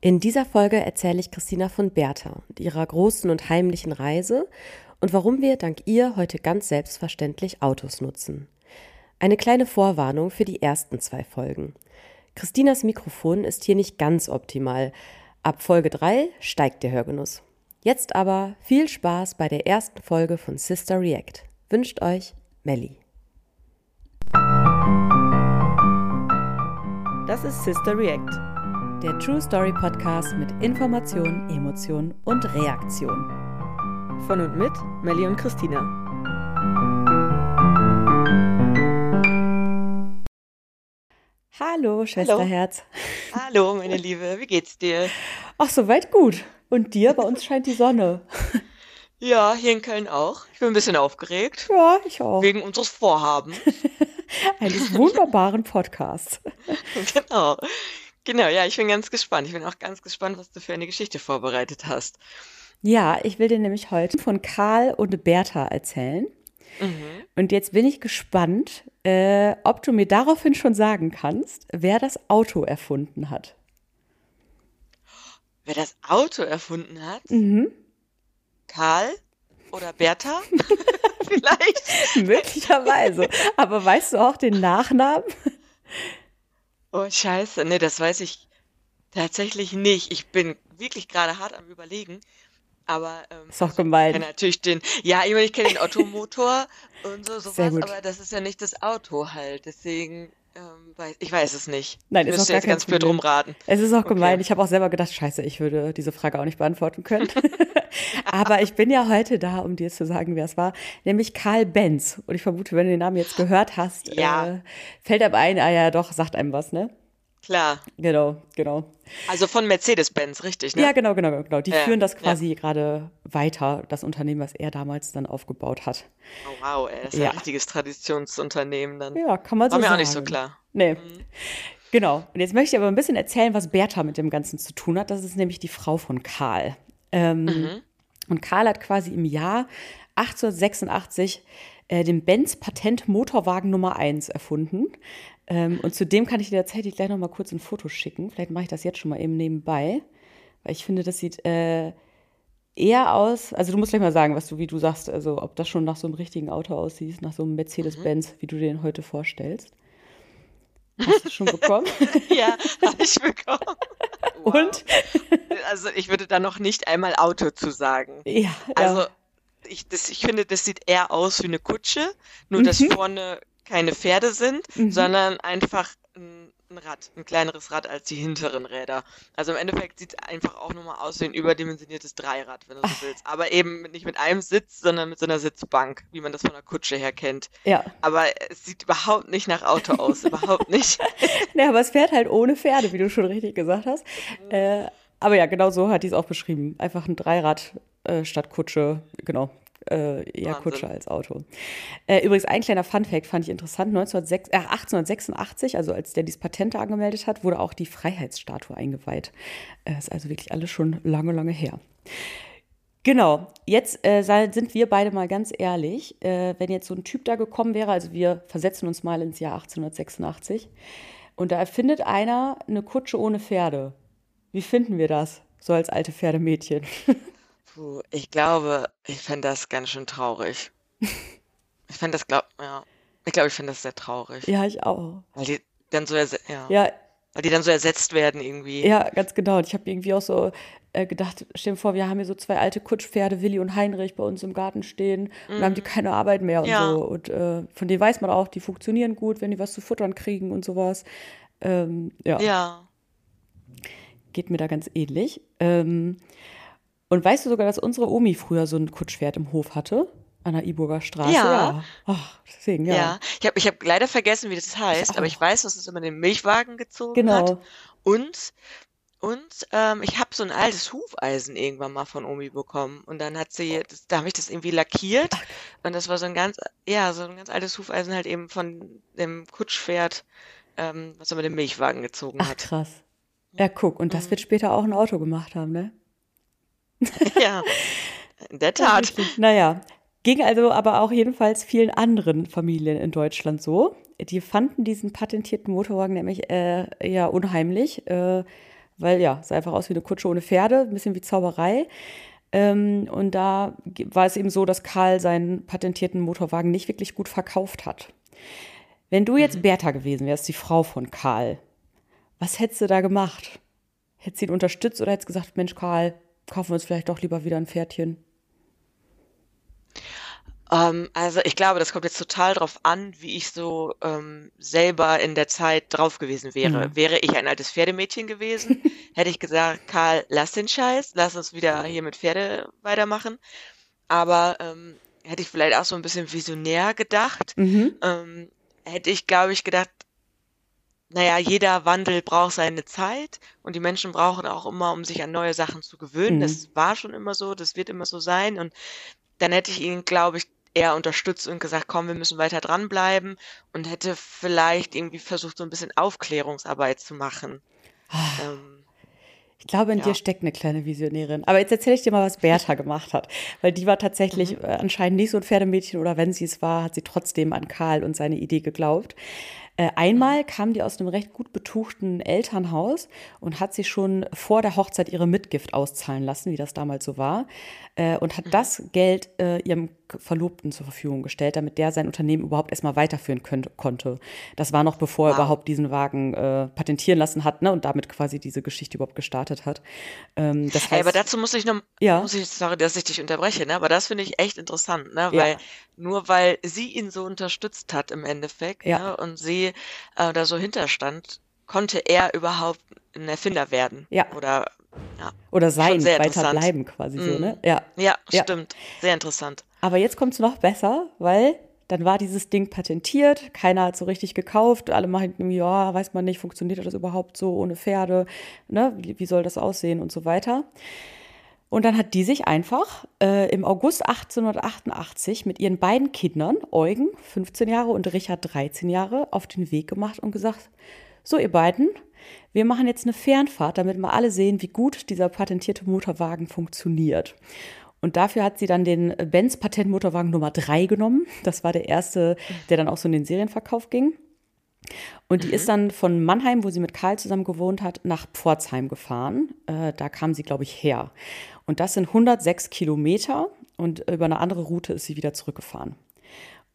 In dieser Folge erzähle ich Christina von Bertha und ihrer großen und heimlichen Reise und warum wir dank ihr heute ganz selbstverständlich Autos nutzen. Eine kleine Vorwarnung für die ersten zwei Folgen. Christinas Mikrofon ist hier nicht ganz optimal. Ab Folge 3 steigt der Hörgenuss. Jetzt aber viel Spaß bei der ersten Folge von Sister React. Wünscht euch Melli. Das ist Sister React der True Story Podcast mit Information, Emotion und Reaktion. Von und mit Melli und Christina. Hallo, Schwesterherz. Hallo. Hallo, meine Liebe, wie geht's dir? Ach, soweit gut. Und dir? Bei uns scheint die Sonne. Ja, hier in Köln auch. Ich bin ein bisschen aufgeregt. Ja, ich auch. Wegen unseres Vorhabens. Eines wunderbaren Podcasts. genau. Genau, ja, ich bin ganz gespannt. Ich bin auch ganz gespannt, was du für eine Geschichte vorbereitet hast. Ja, ich will dir nämlich heute von Karl und Bertha erzählen. Mhm. Und jetzt bin ich gespannt, äh, ob du mir daraufhin schon sagen kannst, wer das Auto erfunden hat. Wer das Auto erfunden hat? Mhm. Karl oder Bertha? Vielleicht. Möglicherweise. Aber weißt du auch den Nachnamen? Oh, scheiße. Nee, das weiß ich tatsächlich nicht. Ich bin wirklich gerade hart am Überlegen. Aber ähm, ist doch gemein. Ich natürlich den, ja, ich, meine, ich kenne den Automotor und so, sowas, aber das ist ja nicht das Auto halt. Deswegen, ich weiß es nicht. Nein, ich ist müsste jetzt ganz blöd rumraten. Es ist auch okay. gemein. Ich habe auch selber gedacht, scheiße, ich würde diese Frage auch nicht beantworten können. aber ich bin ja heute da, um dir zu sagen, wer es war, nämlich Karl Benz. Und ich vermute, wenn du den Namen jetzt gehört hast, ja. äh, fällt einem ein, ah ja, doch, sagt einem was, ne? Klar. Genau, genau. Also von Mercedes-Benz, richtig, ne? Ja, genau, genau, genau. Die ja, führen das quasi ja. gerade weiter, das Unternehmen, was er damals dann aufgebaut hat. Oh wow, er ist ja. ein richtiges Traditionsunternehmen dann. Ja, kann man so War mir sagen. auch nicht so klar. Nee. Mhm. Genau. Und jetzt möchte ich aber ein bisschen erzählen, was Bertha mit dem Ganzen zu tun hat. Das ist nämlich die Frau von Karl. Ähm, mhm. Und Karl hat quasi im Jahr 1886 äh, den Benz Patent Motorwagen Nummer 1 erfunden. Ähm, und zudem kann ich dir tatsächlich gleich noch mal kurz ein Foto schicken. Vielleicht mache ich das jetzt schon mal eben nebenbei, weil ich finde, das sieht äh, eher aus. Also du musst gleich mal sagen, was du, wie du sagst, also ob das schon nach so einem richtigen Auto aussieht, nach so einem Mercedes-Benz, mhm. wie du den heute vorstellst. Hast du schon bekommen? ja, habe ich bekommen. Wow. Und? Also ich würde da noch nicht einmal Auto zu sagen. Ja. Also ja. Ich, das, ich finde, das sieht eher aus wie eine Kutsche, nur mhm. dass vorne keine Pferde sind, mhm. sondern einfach ein, ein, Rad, ein kleineres Rad als die hinteren Räder. Also im Endeffekt sieht es einfach auch nur mal aus wie ein überdimensioniertes Dreirad, wenn du so willst. Aber eben nicht mit einem Sitz, sondern mit so einer Sitzbank, wie man das von einer Kutsche her kennt. Ja. Aber es sieht überhaupt nicht nach Auto aus, überhaupt nicht. ja, aber es fährt halt ohne Pferde, wie du schon richtig gesagt hast. Mhm. Äh, aber ja, genau so hat die es auch beschrieben. Einfach ein Dreirad äh, statt Kutsche, genau äh, eher Wahnsinn. Kutsche als Auto. Äh, übrigens, ein kleiner Funfact fand ich interessant. 1906, äh, 1886, also als der dieses Patent angemeldet hat, wurde auch die Freiheitsstatue eingeweiht. Äh, ist also wirklich alles schon lange, lange her. Genau, jetzt äh, sind wir beide mal ganz ehrlich. Äh, wenn jetzt so ein Typ da gekommen wäre, also wir versetzen uns mal ins Jahr 1886, und da erfindet einer eine Kutsche ohne Pferde. Wie finden wir das, so als alte Pferdemädchen? Puh, ich glaube, ich fände das ganz schön traurig. Ich fände das, glaub, ja. Ich glaube, ich finde das sehr traurig. Ja, ich auch. Weil die dann so, ja. ja. Weil die dann so ersetzt werden irgendwie. Ja, ganz genau. Und ich habe irgendwie auch so äh, gedacht, stell dir vor, wir haben hier so zwei alte Kutschpferde, Willi und Heinrich, bei uns im Garten stehen und mhm. haben die keine Arbeit mehr und ja. so. Und äh, von denen weiß man auch, die funktionieren gut, wenn die was zu futtern kriegen und sowas. Ähm, ja. Ja. Geht mir da ganz ähnlich. Ähm, und weißt du sogar, dass unsere Omi früher so ein Kutschpferd im Hof hatte? An der Iburger Straße? Ja. ja. Ach, deswegen, ja. ja. Ich habe ich hab leider vergessen, wie das heißt, ich aber ich weiß, dass es immer den Milchwagen gezogen genau. hat. Und, und ähm, ich habe so ein altes Hufeisen irgendwann mal von Omi bekommen. Und dann hat sie, das, da habe ich das irgendwie lackiert. Ach. Und das war so ein ganz, ja, so ein ganz altes Hufeisen halt eben von dem Kutschpferd, ähm, was immer den Milchwagen gezogen Ach, hat. krass. Ja, guck, und das mhm. wird später auch ein Auto gemacht haben, ne? ja, in der Tat. naja, ging also aber auch jedenfalls vielen anderen Familien in Deutschland so. Die fanden diesen patentierten Motorwagen nämlich äh, eher unheimlich, äh, weil ja, sah einfach aus wie eine Kutsche ohne Pferde, ein bisschen wie Zauberei. Ähm, und da war es eben so, dass Karl seinen patentierten Motorwagen nicht wirklich gut verkauft hat. Wenn du jetzt mhm. Bertha gewesen wärst, die Frau von Karl, was hättest du da gemacht? Hättest du ihn unterstützt oder hättest gesagt, Mensch, Karl, kaufen wir uns vielleicht doch lieber wieder ein Pferdchen? Ähm, also ich glaube, das kommt jetzt total drauf an, wie ich so ähm, selber in der Zeit drauf gewesen wäre. Mhm. Wäre ich ein altes Pferdemädchen gewesen, hätte ich gesagt, Karl, lass den Scheiß, lass uns wieder hier mit Pferde weitermachen. Aber ähm, hätte ich vielleicht auch so ein bisschen visionär gedacht, mhm. ähm, hätte ich, glaube ich, gedacht, naja, jeder Wandel braucht seine Zeit und die Menschen brauchen auch immer, um sich an neue Sachen zu gewöhnen. Mhm. Das war schon immer so, das wird immer so sein. Und dann hätte ich ihn, glaube ich, eher unterstützt und gesagt, komm, wir müssen weiter dranbleiben und hätte vielleicht irgendwie versucht, so ein bisschen Aufklärungsarbeit zu machen. Ah. Ähm, ich glaube, in ja. dir steckt eine kleine Visionärin. Aber jetzt erzähle ich dir mal, was Bertha gemacht hat. Weil die war tatsächlich mhm. Äh, anscheinend nicht so ein Pferdemädchen oder wenn sie es war, hat sie trotzdem an Karl und seine Idee geglaubt. Äh, einmal kam die aus einem recht gut betuchten Elternhaus und hat sich schon vor der Hochzeit ihre Mitgift auszahlen lassen, wie das damals so war, äh, und hat mhm. das Geld äh, ihrem Verlobten zur Verfügung gestellt, damit der sein Unternehmen überhaupt erstmal weiterführen könnte, konnte. Das war noch bevor wow. er überhaupt diesen Wagen äh, patentieren lassen hat ne, und damit quasi diese Geschichte überhaupt gestartet hat. Ähm, das heißt, hey, aber dazu muss ich noch, ja. muss ich, sorry, dass ich dich unterbreche, ne, aber das finde ich echt interessant, ne, weil ja. nur weil sie ihn so unterstützt hat im Endeffekt ja. ne, und sie äh, da so hinterstand, konnte er überhaupt ein Erfinder werden. Ja. Oder ja. Oder sein, weiter bleiben quasi mm. so, ne? Ja. ja, stimmt. Sehr interessant. Aber jetzt kommt es noch besser, weil dann war dieses Ding patentiert, keiner hat so richtig gekauft, alle machen irgendwie, ja, weiß man nicht, funktioniert das überhaupt so ohne Pferde, ne? Wie, wie soll das aussehen und so weiter. Und dann hat die sich einfach äh, im August 1888 mit ihren beiden Kindern, Eugen, 15 Jahre, und Richard, 13 Jahre, auf den Weg gemacht und gesagt, so ihr beiden, wir machen jetzt eine Fernfahrt, damit wir alle sehen, wie gut dieser patentierte Motorwagen funktioniert. Und dafür hat sie dann den Benz Patentmotorwagen Nummer 3 genommen. Das war der erste, der dann auch so in den Serienverkauf ging. Und die mhm. ist dann von Mannheim, wo sie mit Karl zusammen gewohnt hat, nach Pforzheim gefahren. Äh, da kam sie, glaube ich, her. Und das sind 106 Kilometer und über eine andere Route ist sie wieder zurückgefahren.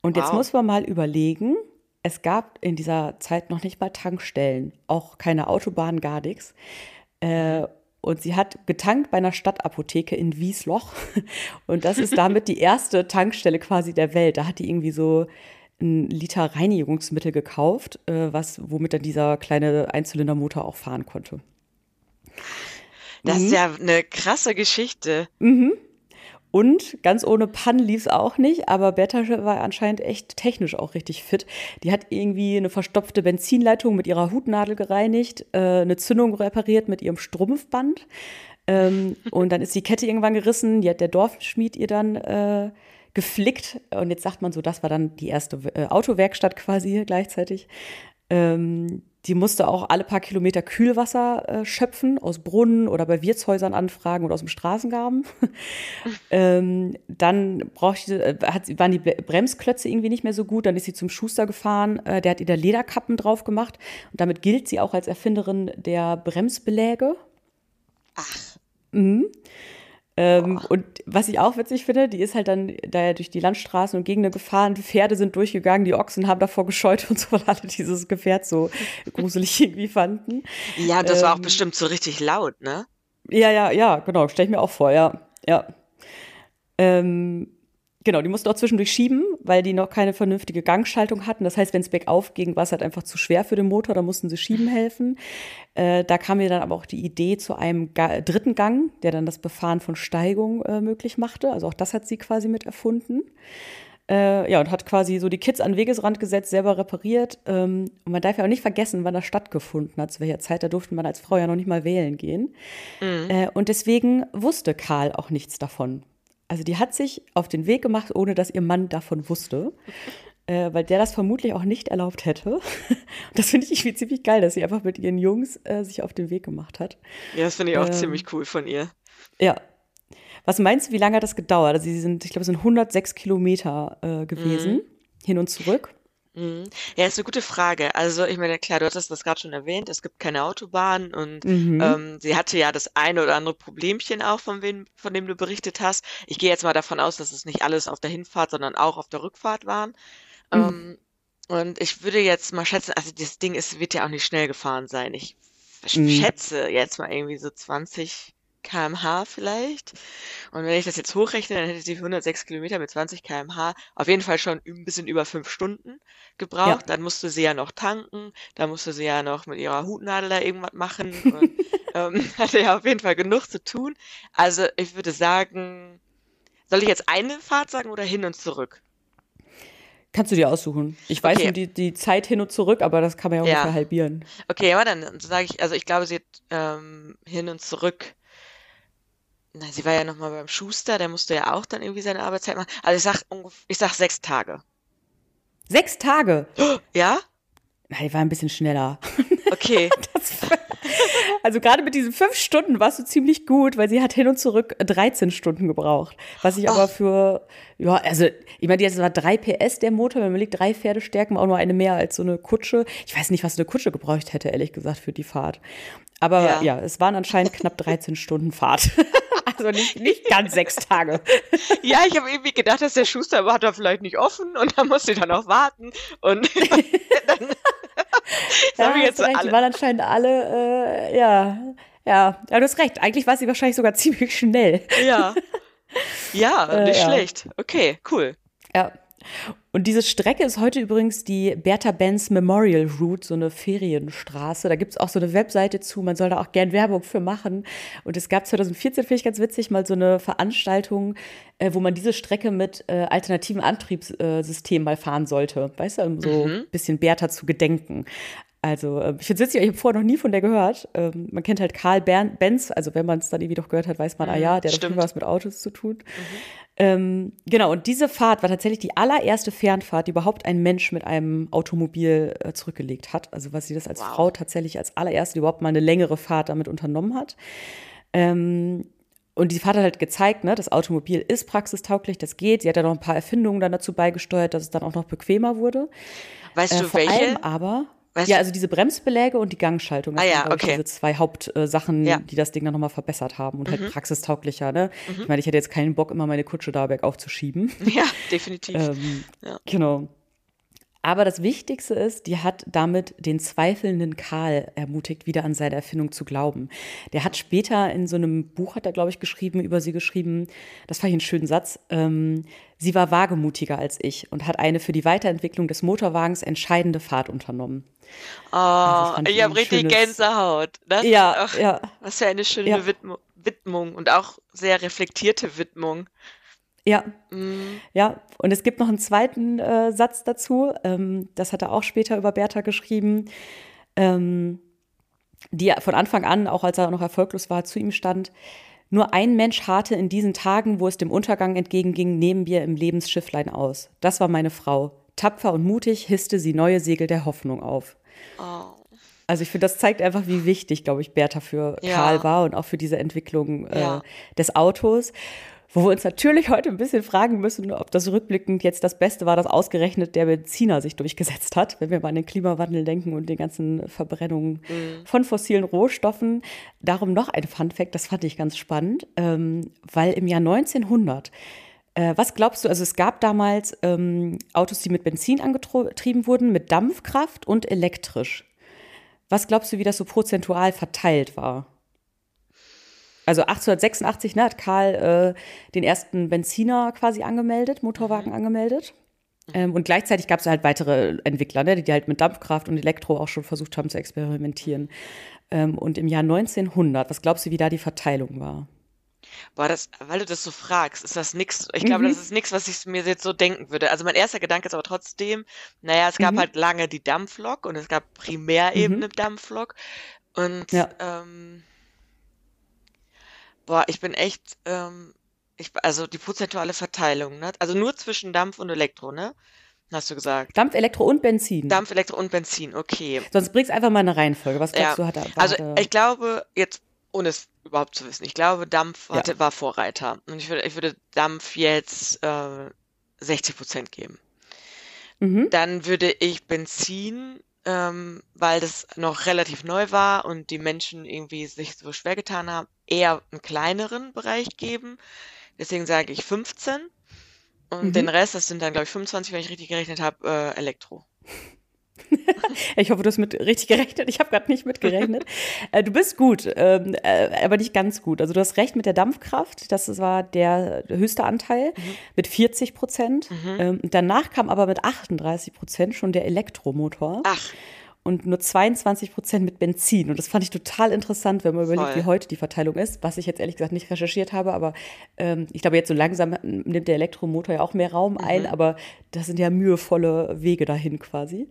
Und wow. jetzt muss man mal überlegen, es gab in dieser Zeit noch nicht mal Tankstellen, auch keine Autobahn, gar nichts. Äh, und sie hat getankt bei einer Stadtapotheke in Wiesloch. Und das ist damit die erste Tankstelle quasi der Welt. Da hat die irgendwie so ein Liter Reinigungsmittel gekauft, äh, was, womit dann dieser kleine Einzylindermotor auch fahren konnte. Das mhm. ist ja eine krasse Geschichte. Mhm. Und ganz ohne Pannen lief es auch nicht, aber Bertha war anscheinend echt technisch auch richtig fit. Die hat irgendwie eine verstopfte Benzinleitung mit ihrer Hutnadel gereinigt, äh, eine Zündung repariert mit ihrem Strumpfband. Ähm, und dann ist die Kette irgendwann gerissen, die hat der Dorfschmied ihr dann äh, geflickt. Und jetzt sagt man so, das war dann die erste äh, Autowerkstatt quasi gleichzeitig. Ähm, die musste auch alle paar Kilometer Kühlwasser äh, schöpfen aus Brunnen oder bei Wirtshäusern anfragen oder aus dem Straßengraben. ähm, dann brauchte, äh, hat, waren die Bremsklötze irgendwie nicht mehr so gut. Dann ist sie zum Schuster gefahren. Äh, der hat ihr da Lederkappen drauf gemacht. Und damit gilt sie auch als Erfinderin der Bremsbeläge. Ach. Mhm. Ähm, und was ich auch witzig finde, die ist halt dann da durch die Landstraßen und Gegenden gefahren, Pferde sind durchgegangen, die Ochsen haben davor gescheut und so, weil alle dieses Gefährt so gruselig irgendwie fanden. Ja, das ähm, war auch ähm, bestimmt so richtig laut, ne? Ja, ja, ja, genau, stell ich mir auch vor, ja. Ja. Ähm, Genau, die mussten auch zwischendurch schieben, weil die noch keine vernünftige Gangschaltung hatten. Das heißt, wenn es bergauf ging, war es halt einfach zu schwer für den Motor, da mussten sie schieben helfen. Äh, da kam mir dann aber auch die Idee zu einem Ga dritten Gang, der dann das Befahren von Steigung äh, möglich machte. Also auch das hat sie quasi mit erfunden. Äh, ja, und hat quasi so die Kids an den Wegesrand gesetzt, selber repariert. Ähm, und man darf ja auch nicht vergessen, wann das stattgefunden hat, zu welcher Zeit. Da durfte man als Frau ja noch nicht mal wählen gehen. Mhm. Äh, und deswegen wusste Karl auch nichts davon. Also die hat sich auf den Weg gemacht, ohne dass ihr Mann davon wusste. Äh, weil der das vermutlich auch nicht erlaubt hätte. das finde ich irgendwie ziemlich geil, dass sie einfach mit ihren Jungs äh, sich auf den Weg gemacht hat. Ja, das finde ich auch ähm, ziemlich cool von ihr. Ja. Was meinst du, wie lange hat das gedauert? Also sie sind, ich glaube, es sind 106 Kilometer äh, gewesen, mhm. hin und zurück. Mhm. Ja, ist eine gute Frage. Also, ich meine, klar, du hattest das gerade schon erwähnt, es gibt keine Autobahn und Mhm. ähm, sie hatte ja das eine oder andere Problemchen auch, von wem, von dem du berichtet hast. Ich gehe jetzt mal davon aus, dass es nicht alles auf der Hinfahrt, sondern auch auf der Rückfahrt waren. Mhm. Ähm, und ich würde jetzt mal schätzen, also das Ding ist, wird ja auch nicht schnell gefahren sein. Ich Mhm. schätze jetzt mal irgendwie so 20 km/h vielleicht. Und wenn ich das jetzt hochrechne, dann hätte sie 106 Kilometer mit 20 km/h auf jeden Fall schon ein bisschen über fünf Stunden Ja. gebraucht. Dann musste sie ja noch tanken, dann musste sie ja noch mit ihrer Hutnadel da irgendwas machen und ähm, hatte ja auf jeden Fall genug zu tun. Also ich würde sagen, soll ich jetzt eine Fahrt sagen oder hin und zurück? Kannst du dir aussuchen. Ich weiß Okay. nur die, die Zeit hin und zurück, aber das kann man ja Ja. ungefähr halbieren. Okay, aber dann sage ich, also ich glaube, sie hat ähm, hin und zurück. Na, sie war ja noch mal beim Schuster, der musste ja auch dann irgendwie seine Arbeitszeit machen. Also ich sag ich sag sechs Tage. Sechs Tage. Ja? Nein, die war ein bisschen schneller. Okay. Das, also gerade mit diesen fünf Stunden warst du ziemlich gut, weil sie hat hin und zurück 13 Stunden gebraucht. Was ich aber Ach. für, ja, also ich meine, jetzt war 3 PS der Motor, wenn man liegt, drei Pferdestärken, auch nur eine mehr als so eine Kutsche. Ich weiß nicht, was eine Kutsche gebraucht hätte, ehrlich gesagt, für die Fahrt. Aber Ja. ja, es waren anscheinend knapp 13 Stunden Fahrt. Also nicht, nicht ganz sechs Tage. Ja, ich habe irgendwie gedacht, dass der Schuster war da vielleicht nicht offen und da musste ich dann auch warten. Und dann Ja, haben wir jetzt recht, alle. die waren anscheinend alle, äh, ja, ja, ja, du hast recht. Eigentlich war sie wahrscheinlich sogar ziemlich schnell. Ja. Ja, Äh, nicht ja. schlecht. Okay, cool. Ja. Und diese Strecke ist heute übrigens die Bertha Benz Memorial Route, so eine Ferienstraße. Da gibt's auch so eine Webseite zu, man soll da auch gern Werbung für machen. Und es gab 2014, finde ich ganz witzig, mal so eine Veranstaltung, äh, wo man diese Strecke mit äh, alternativen Antriebssystemen mal fahren sollte. Weißt du, um so ein bisschen Bertha zu gedenken. Also, äh, ich finde es witzig, ich habe vorher noch nie von der gehört. Ähm, man kennt halt Karl Bern Benz, also wenn man es dann irgendwie doch gehört hat, weiß man, ah ja, der hat auf jeden stimmt. Fall was mit Autos zu tun. Ähm, genau, und diese Fahrt war tatsächlich die allererste Fernfahrt, die überhaupt ein Mensch mit einem Automobil äh, zurückgelegt hat. Also was sie das als Wow. Frau tatsächlich als allererste die überhaupt mal eine längere Fahrt damit unternommen hat. Ähm, und die Fahrt hat halt gezeigt, ne, das Automobil ist praxistauglich, das geht. Sie hat ja noch ein paar Erfindungen dann dazu beigesteuert, dass es dann auch noch bequemer wurde. Weißt Äh, du, vor welche? allem aber, Weißt ja, also diese Bremsbeläge und die Gangschaltung. Das Ah ja, okay. diese zwei Hauptsachen, Ja. Mhm. die das Ding dann nochmal verbessert haben und halt praxistauglicher. Ne? Ich meine, ich hätte jetzt keinen Bock, immer meine Kutsche da bergauf zu schieben. Ja, definitiv. Ähm, Ja. Genau. Aber das Wichtigste ist, die hat damit den zweifelnden Karl ermutigt, wieder an seine Erfindung zu glauben. Der hat später in so einem Buch, hat er, glaube ich, geschrieben, über sie geschrieben, das fand ich einen schönen Satz, ähm, sie war wagemutiger als ich und hat eine für die Weiterentwicklung des Motorwagens entscheidende Fahrt unternommen. Oh, fand ich ich habe richtig schönes- Gänsehaut. Das Ja, ach, ja. Was für eine schöne Ja. Widmung und auch sehr reflektierte Widmung. Ja, Mm, Ja, und es gibt noch einen zweiten äh, Satz dazu. Ähm, das hat er auch später über Bertha geschrieben, ähm, die von Anfang an, auch als er noch erfolglos war, zu ihm stand. Nur ein Mensch harrte in diesen Tagen, wo es dem Untergang entgegenging, neben mir im Lebensschifflein aus. Das war meine Frau. Tapfer und mutig hisste sie neue Segel der Hoffnung auf. oh. Also ich finde, das zeigt einfach, wie wichtig, glaube ich, Bertha für Ja. Karl war und auch für diese Entwicklung äh, Ja. des Autos. Wo wir uns natürlich heute ein bisschen fragen müssen, ob das rückblickend jetzt das Beste war, dass ausgerechnet der Benziner sich durchgesetzt hat, wenn wir mal an den Klimawandel denken und den ganzen Verbrennungen von fossilen Rohstoffen. Darum noch ein Funfact, das fand ich ganz spannend, ähm, weil im Jahr 1900 äh, was glaubst du, also es gab damals ähm, Autos, die mit Benzin angetrieben wurden, mit Dampfkraft und elektrisch. Was glaubst du, wie das so prozentual verteilt war? Also 1886 ne, hat Karl äh, den ersten Benziner quasi angemeldet, Motorwagen angemeldet. Ähm, und gleichzeitig gab es halt weitere Entwickler, ne, die halt mit Dampfkraft und Elektro auch schon versucht haben zu experimentieren. Ähm, und im Jahr 1900, was glaubst du, wie da die Verteilung war? Boah, das, weil du das so fragst, ist das nix. Ich glaube, Mhm. das ist nichts, was ich mir jetzt so denken würde. Also mein erster Gedanke ist aber trotzdem, naja, es gab Mhm. halt lange die Dampflok und es gab primär eben eine Dampflok. Und Ja. ähm, boah, ich bin echt, ähm, ich, also die prozentuale Verteilung, ne? Also nur zwischen Dampf und Elektro, ne? Hast du gesagt. Dampf, Elektro und Benzin. Dampf, Elektro und Benzin, okay. Sonst bringst einfach mal eine Reihenfolge. Was glaubst Ja, du, hat er? Also ich glaube, jetzt, ohne es überhaupt zu wissen, ich glaube, Dampf Ja. hatte, war Vorreiter. Und ich würde, ich würde Dampf jetzt äh, 60 Prozent geben. Mhm. Dann würde ich Benzin, ähm, weil das noch relativ neu war und die Menschen irgendwie sich so schwer getan haben, eher einen kleineren Bereich geben. Deswegen sage ich 15. Und mhm. den Rest, das sind dann, glaube ich, 25, wenn ich richtig gerechnet habe, äh, Elektro. ich hoffe, du hast mit richtig gerechnet. Ich habe gerade nicht mitgerechnet. äh, du bist gut, ähm, äh, aber nicht ganz gut. Also du hast recht mit der Dampfkraft. Das war der höchste Anteil mhm. mit 40 Prozent. Mhm. Ähm, danach kam aber mit 38 Prozent schon der Elektromotor. Ach und nur 22 Prozent mit Benzin. Und das fand ich total interessant, wenn man Voll. überlegt, wie heute die Verteilung ist, was ich jetzt ehrlich gesagt nicht recherchiert habe. Aber ähm, ich glaube, jetzt so langsam nimmt der Elektromotor ja auch mehr Raum ein, mhm. aber das sind ja mühevolle Wege dahin quasi.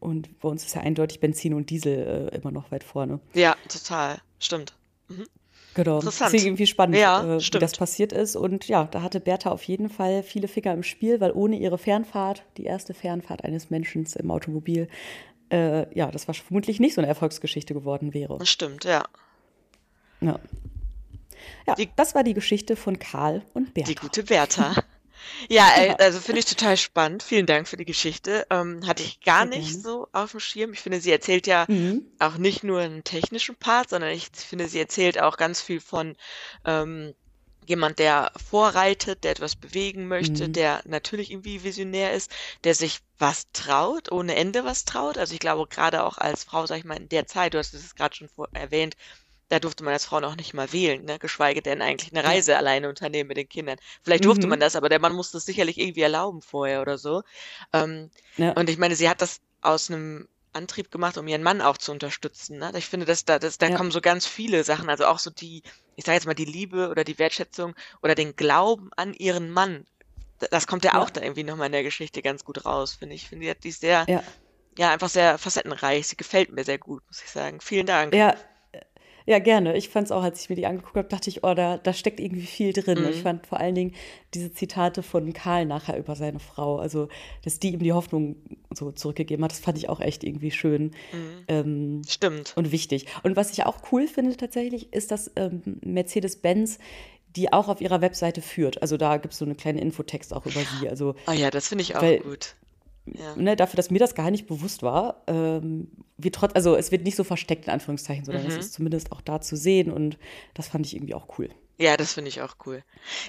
Und bei uns ist ja eindeutig Benzin und Diesel äh, immer noch weit vorne. Ja, total. Stimmt. Mhm. Genau. Interessant. Deswegen irgendwie spannend, ja, äh, wie das passiert ist. Und ja, da hatte Bertha auf jeden Fall viele Finger im Spiel, weil ohne ihre Fernfahrt, die erste Fernfahrt eines Menschen im Automobil, äh, ja, das war vermutlich nicht so eine Erfolgsgeschichte geworden wäre. Das stimmt, ja. Ja. Ja, die, das war die Geschichte von Karl und Bertha. Die gute Bertha. Ja, äh, also finde ich total spannend. Vielen Dank für die Geschichte. Ähm, hatte ich gar Sehr nicht gerne. so auf dem Schirm. Ich finde, sie erzählt ja mhm. auch nicht nur einen technischen Part, sondern ich finde, sie erzählt auch ganz viel von ähm, jemand, der vorreitet, der etwas bewegen möchte, mhm. der natürlich irgendwie visionär ist, der sich was traut, ohne Ende was traut. Also ich glaube, gerade auch als Frau, sag ich mal, in der Zeit, du hast es gerade schon vor erwähnt, da durfte man als Frau noch nicht mal wählen, ne? geschweige denn eigentlich eine Reise alleine unternehmen mit den Kindern. Vielleicht durfte mhm. man das, aber der Mann musste es sicherlich irgendwie erlauben vorher oder so. Ähm, ja. Und ich meine, sie hat das aus einem Antrieb gemacht, um ihren Mann auch zu unterstützen. Ne? Ich finde, dass da, dass, da ja. kommen so ganz viele Sachen, also auch so die, ich sage jetzt mal die Liebe oder die Wertschätzung oder den Glauben an ihren Mann. Das kommt ja, ja. auch da irgendwie nochmal in der Geschichte ganz gut raus, finde ich. Finde, die ist sehr, ja. ja, einfach sehr facettenreich. Sie gefällt mir sehr gut, muss ich sagen. Vielen Dank. Ja, ja, gerne. Ich fand es auch, als ich mir die angeguckt habe, dachte ich, oh, da, da steckt irgendwie viel drin. Mhm. Ich fand vor allen Dingen diese Zitate von Karl nachher über seine Frau, also dass die ihm die Hoffnung so zurückgegeben hat, das fand ich auch echt irgendwie schön. Mhm. Ähm, Stimmt. Und wichtig. Und was ich auch cool finde tatsächlich, ist, dass ähm, Mercedes-Benz die auch auf ihrer Webseite führt. Also da gibt es so eine kleine Infotext auch über sie. Also, oh ja, das finde ich auch gut. Ja. Ne, dafür, dass mir das gar nicht bewusst war, ähm, wie trotz, also es wird nicht so versteckt in Anführungszeichen, sondern mhm. es ist zumindest auch da zu sehen und das fand ich irgendwie auch cool. Ja, das finde ich auch cool.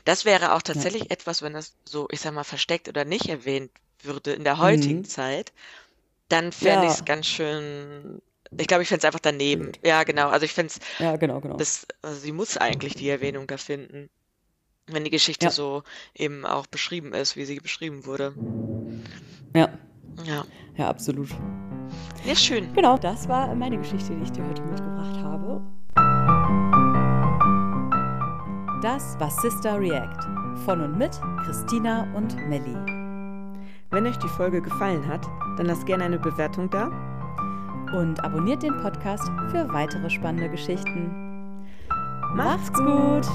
Das wäre auch tatsächlich ja. etwas, wenn das so, ich sag mal, versteckt oder nicht erwähnt würde in der heutigen mhm. Zeit, dann fände ja. ich es ganz schön. Ich glaube, ich fände es einfach daneben. Blöd. Ja, genau. Also ich fände es. Ja, genau, genau. Das, also sie muss eigentlich die Erwähnung da finden. Wenn die Geschichte ja. so eben auch beschrieben ist, wie sie beschrieben wurde. Ja. Ja. Ja, absolut. Ja, schön. Genau, das war meine Geschichte, die ich dir heute mitgebracht habe. Das war Sister React von und mit Christina und Melli. Wenn euch die Folge gefallen hat, dann lasst gerne eine Bewertung da. Und abonniert den Podcast für weitere spannende Geschichten. Macht's gut!